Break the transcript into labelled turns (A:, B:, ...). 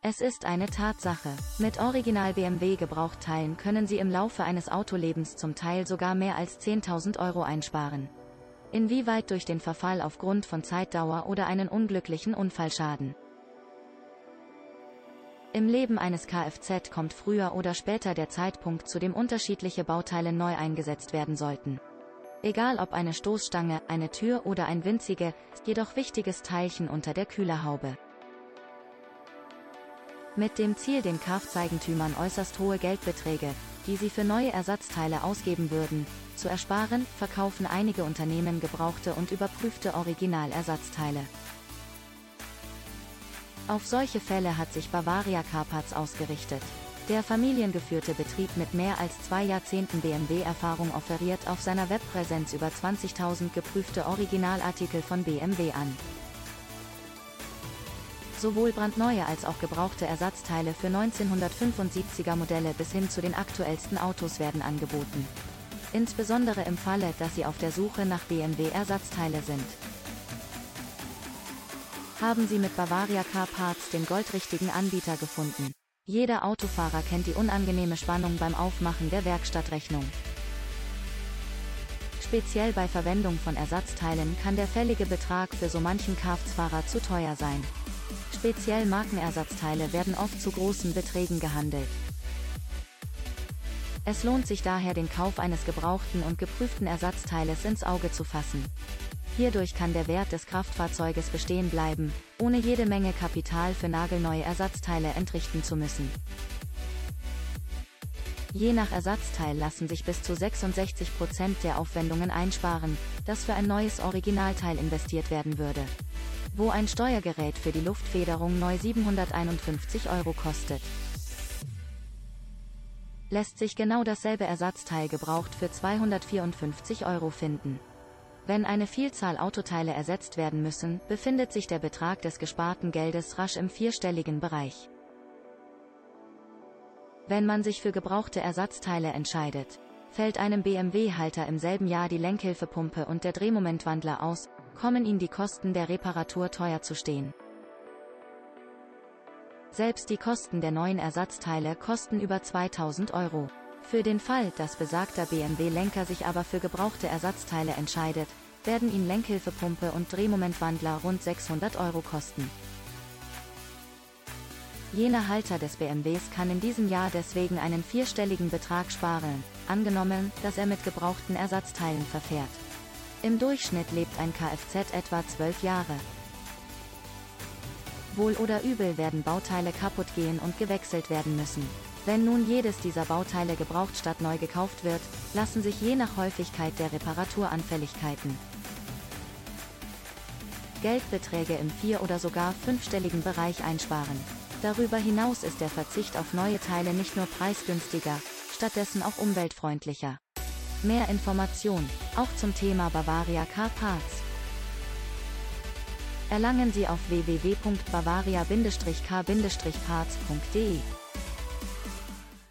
A: Es ist eine Tatsache. Mit Original BMW Gebrauchteilen können Sie im Laufe eines Autolebens zum Teil sogar mehr als 10.000 Euro einsparen. Inwieweit durch den Verfall aufgrund von Zeitdauer oder einen unglücklichen Unfallschaden. Im Leben eines Kfz kommt früher oder später der Zeitpunkt, zu dem unterschiedliche Bauteile neu eingesetzt werden sollten. Egal ob eine Stoßstange, eine Tür oder ein winzige, jedoch wichtiges Teilchen unter der Kühlerhaube. Mit dem Ziel, den Kfz-Eigentümern äußerst hohe Geldbeträge, die sie für neue Ersatzteile ausgeben würden, zu ersparen, verkaufen einige Unternehmen gebrauchte und überprüfte Originalersatzteile. Auf solche Fälle hat sich Bavaria Carparts ausgerichtet. Der familiengeführte Betrieb mit mehr als zwei Jahrzehnten BMW-Erfahrung offeriert auf seiner Webpräsenz über 20.000 geprüfte Originalartikel von BMW an. Sowohl brandneue als auch gebrauchte Ersatzteile für 1975er Modelle bis hin zu den aktuellsten Autos werden angeboten. Insbesondere im Falle, dass Sie auf der Suche nach BMW-Ersatzteile sind haben Sie mit Bavaria Car Parts den goldrichtigen Anbieter gefunden. Jeder Autofahrer kennt die unangenehme Spannung beim Aufmachen der Werkstattrechnung. Speziell bei Verwendung von Ersatzteilen kann der fällige Betrag für so manchen Kfz-Fahrer zu teuer sein. Speziell Markenersatzteile werden oft zu großen Beträgen gehandelt. Es lohnt sich daher den Kauf eines gebrauchten und geprüften Ersatzteiles ins Auge zu fassen. Hierdurch kann der Wert des Kraftfahrzeuges bestehen bleiben, ohne jede Menge Kapital für nagelneue Ersatzteile entrichten zu müssen. Je nach Ersatzteil lassen sich bis zu 66% der Aufwendungen einsparen, das für ein neues Originalteil investiert werden würde. Wo ein Steuergerät für die Luftfederung neu 751 Euro kostet. Lässt sich genau dasselbe Ersatzteil gebraucht für 254 Euro finden. Wenn eine Vielzahl Autoteile ersetzt werden müssen, befindet sich der Betrag des gesparten Geldes rasch im vierstelligen Bereich. Wenn man sich für gebrauchte Ersatzteile entscheidet, fällt einem BMW-Halter im selben Jahr die Lenkhilfepumpe und der Drehmomentwandler aus, kommen Ihnen die Kosten der Reparatur teuer zu stehen. Selbst die Kosten der neuen Ersatzteile kosten über 2000 Euro. Für den Fall, dass besagter BMW-Lenker sich aber für gebrauchte Ersatzteile entscheidet, werden ihn Lenkhilfepumpe und Drehmomentwandler rund 600 Euro kosten. Jener Halter des BMWs kann in diesem Jahr deswegen einen vierstelligen Betrag sparen, angenommen, dass er mit gebrauchten Ersatzteilen verfährt. Im Durchschnitt lebt ein Kfz etwa 12 Jahre. Wohl oder übel werden Bauteile kaputt gehen und gewechselt werden müssen. Wenn nun jedes dieser Bauteile gebraucht statt neu gekauft wird, lassen sich je nach Häufigkeit der Reparaturanfälligkeiten Geldbeträge im vier- oder sogar fünfstelligen Bereich einsparen. Darüber hinaus ist der Verzicht auf neue Teile nicht nur preisgünstiger, stattdessen auch umweltfreundlicher. Mehr Information, auch zum Thema Bavaria Car Parts. Erlangen Sie auf www.bavaria-car-parts.de.